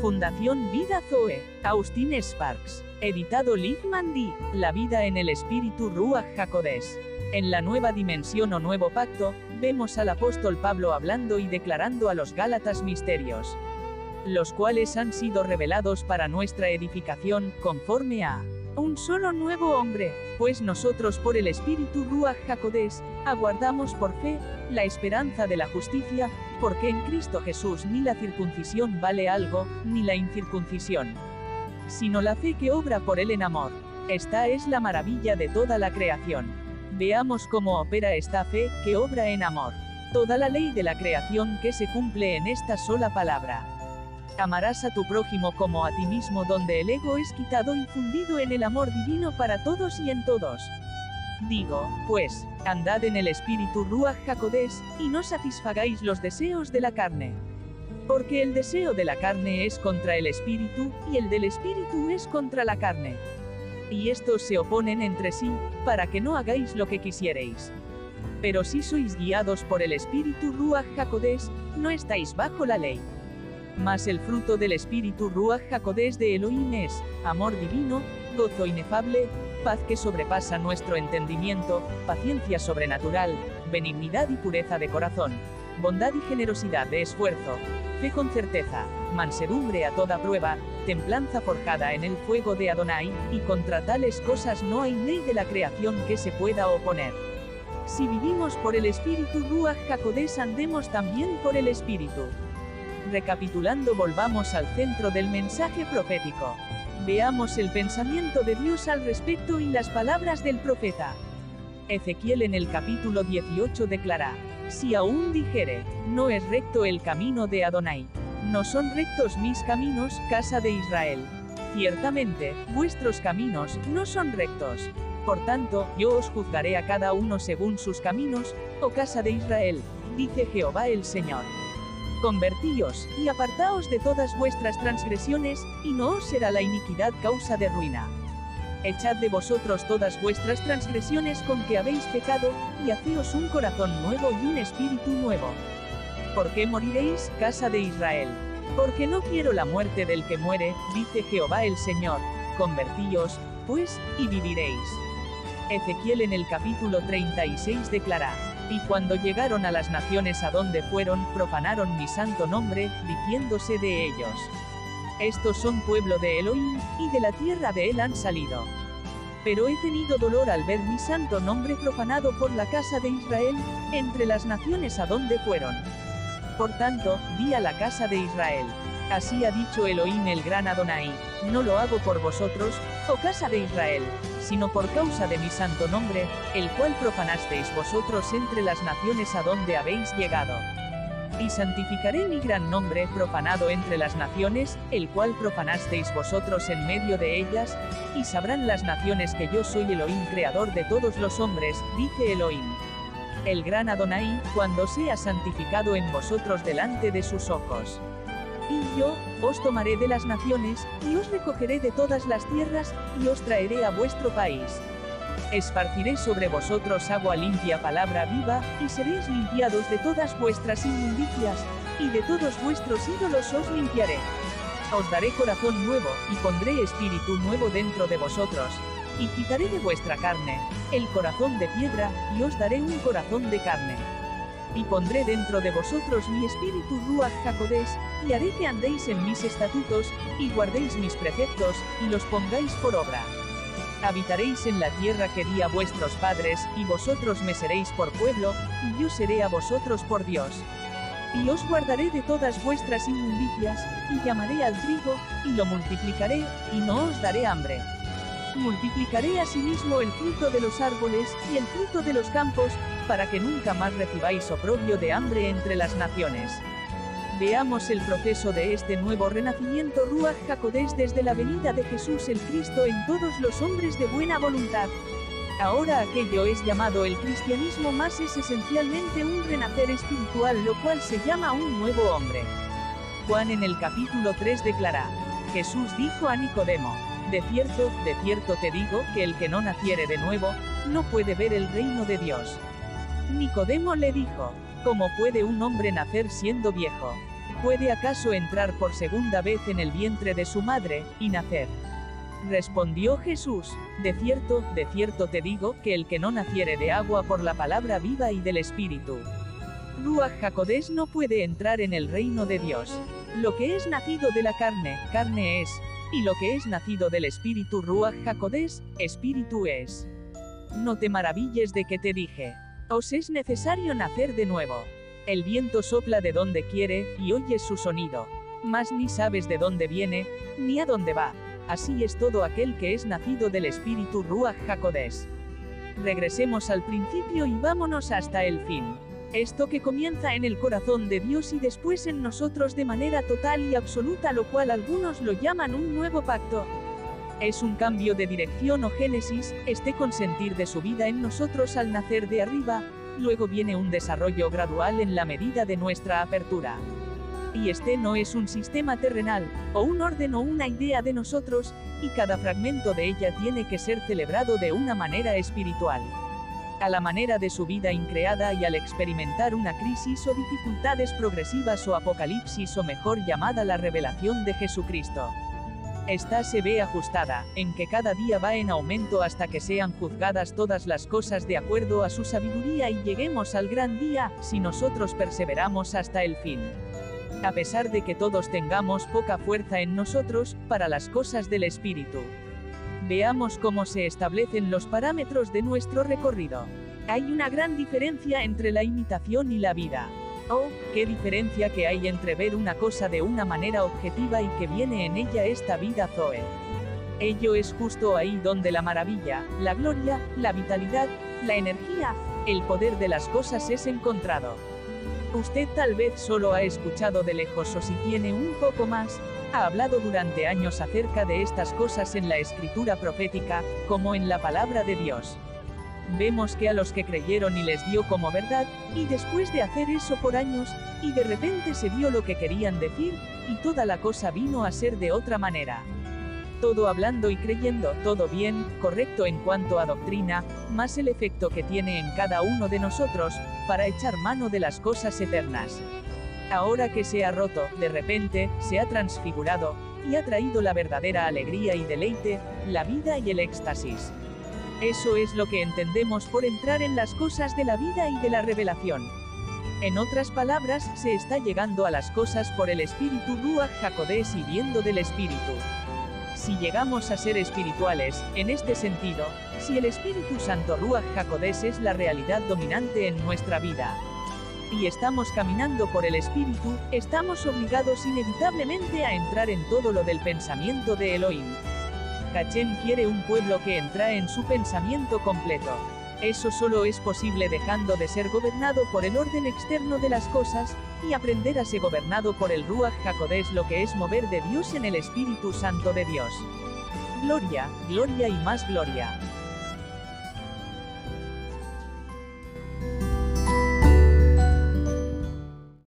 Fundación Vida Zoe, Austin Sparks. Editado Liv Mandy, La vida en el espíritu Ruach Jacodés. En la nueva dimensión o nuevo pacto, vemos al apóstol Pablo hablando y declarando a los Gálatas misterios, los cuales han sido revelados para nuestra edificación, conforme a un solo nuevo hombre, pues nosotros por el espíritu Ruach Jacodés, aguardamos por fe, la esperanza de la justicia, porque en Cristo Jesús ni la circuncisión vale algo, ni la incircuncisión, sino la fe que obra por él en amor. Esta es la maravilla de toda la creación. Veamos cómo opera esta fe, que obra en amor. Toda la ley de la creación que se cumple en esta sola palabra. Amarás a tu prójimo como a ti mismo donde el ego es quitado y fundido en el amor divino para todos y en todos. Digo, pues, andad en el espíritu Ruach Jacodés, y no satisfagáis los deseos de la carne. Porque el deseo de la carne es contra el espíritu, y el del espíritu es contra la carne y estos se oponen entre sí, para que no hagáis lo que quisierais. Pero si sois guiados por el espíritu Ruach Jacodés, no estáis bajo la ley. Mas el fruto del espíritu Ruach Jacodés de Elohim es, amor divino, gozo inefable, paz que sobrepasa nuestro entendimiento, paciencia sobrenatural, benignidad y pureza de corazón, bondad y generosidad de esfuerzo, fe con certeza, mansedumbre a toda prueba, templanza forjada en el fuego de Adonai, y contra tales cosas no hay ley de la creación que se pueda oponer. Si vivimos por el Espíritu Ruach Jacodés andemos también por el Espíritu. Recapitulando volvamos al centro del mensaje profético. Veamos el pensamiento de Dios al respecto y las palabras del profeta. Ezequiel en el capítulo 18 declara, si aún dijere, no es recto el camino de Adonai. No son rectos mis caminos, casa de Israel. Ciertamente, vuestros caminos no son rectos. Por tanto, yo os juzgaré a cada uno según sus caminos, oh casa de Israel, dice Jehová el Señor. Convertíos, y apartaos de todas vuestras transgresiones, y no os será la iniquidad causa de ruina. Echad de vosotros todas vuestras transgresiones con que habéis pecado, y haceos un corazón nuevo y un espíritu nuevo. ¿Por qué moriréis, casa de Israel? Porque no quiero la muerte del que muere, dice Jehová el Señor. Convertíos, pues, y viviréis. Ezequiel en el capítulo 36 declara, y cuando llegaron a las naciones a donde fueron, profanaron mi santo nombre, diciéndose de ellos. Estos son pueblo de Elohim, y de la tierra de él han salido. Pero he tenido dolor al ver mi santo nombre profanado por la casa de Israel, entre las naciones a donde fueron. Por tanto, di a la casa de Israel. Así ha dicho Elohim el gran Adonai, no lo hago por vosotros, oh casa de Israel, sino por causa de mi santo nombre, el cual profanasteis vosotros entre las naciones a donde habéis llegado. Y santificaré mi gran nombre profanado entre las naciones, el cual profanasteis vosotros en medio de ellas, y sabrán las naciones que yo soy Elohim creador de todos los hombres, dice Elohim. El gran Adonai, cuando sea santificado en vosotros delante de sus ojos. Y yo, os tomaré de las naciones, y os recogeré de todas las tierras, y os traeré a vuestro país. Esparciré sobre vosotros agua limpia, palabra viva, y seréis limpiados de todas vuestras inmundicias, y de todos vuestros ídolos os limpiaré. Os daré corazón nuevo, y pondré espíritu nuevo dentro de vosotros, y quitaré de vuestra carne, el corazón de piedra, y os daré un corazón de carne. Y pondré dentro de vosotros mi espíritu Ruach Jacodés, y haré que andéis en mis estatutos, y guardéis mis preceptos, y los pongáis por obra. Habitaréis en la tierra que di a vuestros padres, y vosotros me seréis por pueblo, y yo seré a vosotros por Dios. Y os guardaré de todas vuestras inmundicias, y llamaré al trigo, y lo multiplicaré, y no os daré hambre. Multiplicaré asimismo el fruto de los árboles, y el fruto de los campos, para que nunca más recibáis oprobio de hambre entre las naciones. Veamos el proceso de este nuevo renacimiento Ruach Jacodés desde la venida de Jesús el Cristo en todos los hombres de buena voluntad. Ahora aquello es llamado el cristianismo más es esencialmente un renacer espiritual lo cual se llama un nuevo hombre. Juan en el capítulo 3 declara, Jesús dijo a Nicodemo, de cierto, de cierto te digo, que el que no naciere de nuevo, no puede ver el reino de Dios. Nicodemo le dijo, ¿cómo puede un hombre nacer siendo viejo? ¿Puede acaso entrar por segunda vez en el vientre de su madre, y nacer? Respondió Jesús, de cierto, de cierto te digo, que el que no naciere de agua por la palabra viva y del Espíritu. Ruach Jacodés no puede entrar en el reino de Dios. Lo que es nacido de la carne, carne es, y lo que es nacido del Espíritu Ruach Jacodés, Espíritu es. No te maravilles de que te dije. Os es necesario nacer de nuevo. El viento sopla de donde quiere, y oyes su sonido. Mas ni sabes de dónde viene, ni a dónde va. Así es todo aquel que es nacido del espíritu Ruach Jacodés. Regresemos al principio y vámonos hasta el fin. Esto que comienza en el corazón de Dios y después en nosotros de manera total y absoluta, lo cual algunos lo llaman un nuevo pacto. Es un cambio de dirección o génesis, este consentir de su vida en nosotros al nacer de arriba, luego viene un desarrollo gradual en la medida de nuestra apertura. Y este no es un sistema terrenal, o un orden o una idea de nosotros, y cada fragmento de ella tiene que ser celebrado de una manera espiritual. A la manera de su vida increada y al experimentar una crisis o dificultades progresivas o apocalipsis o mejor llamada la revelación de Jesucristo. Esta se ve ajustada, en que cada día va en aumento hasta que sean juzgadas todas las cosas de acuerdo a su sabiduría y lleguemos al gran día, si nosotros perseveramos hasta el fin a pesar de que todos tengamos poca fuerza en nosotros, para las cosas del Espíritu. Veamos cómo se establecen los parámetros de nuestro recorrido. Hay una gran diferencia entre la imitación y la vida. Oh, qué diferencia que hay entre ver una cosa de una manera objetiva y que viene en ella esta vida Zoe. Ello es justo ahí donde la maravilla, la gloria, la vitalidad, la energía, el poder de las cosas es encontrado. Usted tal vez solo ha escuchado de lejos o si tiene un poco más, ha hablado durante años acerca de estas cosas en la escritura profética, como en la palabra de Dios. Vemos que a los que creyeron y les dio como verdad, y después de hacer eso por años, y de repente se vio lo que querían decir, y toda la cosa vino a ser de otra manera todo hablando y creyendo, todo bien, correcto en cuanto a doctrina, más el efecto que tiene en cada uno de nosotros, para echar mano de las cosas eternas. Ahora que se ha roto, de repente, se ha transfigurado, y ha traído la verdadera alegría y deleite, la vida y el éxtasis. Eso es lo que entendemos por entrar en las cosas de la vida y de la revelación. En otras palabras, se está llegando a las cosas por el espíritu Ruach Jacodés y viendo del espíritu. Si llegamos a ser espirituales, en este sentido, si el Espíritu Santo Ruach Jacodés es la realidad dominante en nuestra vida, y estamos caminando por el Espíritu, estamos obligados inevitablemente a entrar en todo lo del pensamiento de Elohim. Kachem quiere un pueblo que entra en su pensamiento completo. Eso solo es posible dejando de ser gobernado por el orden externo de las cosas, y aprender a ser gobernado por el Ruach HaKodesh lo que es mover de Dios en el Espíritu Santo de Dios. Gloria, gloria y más gloria.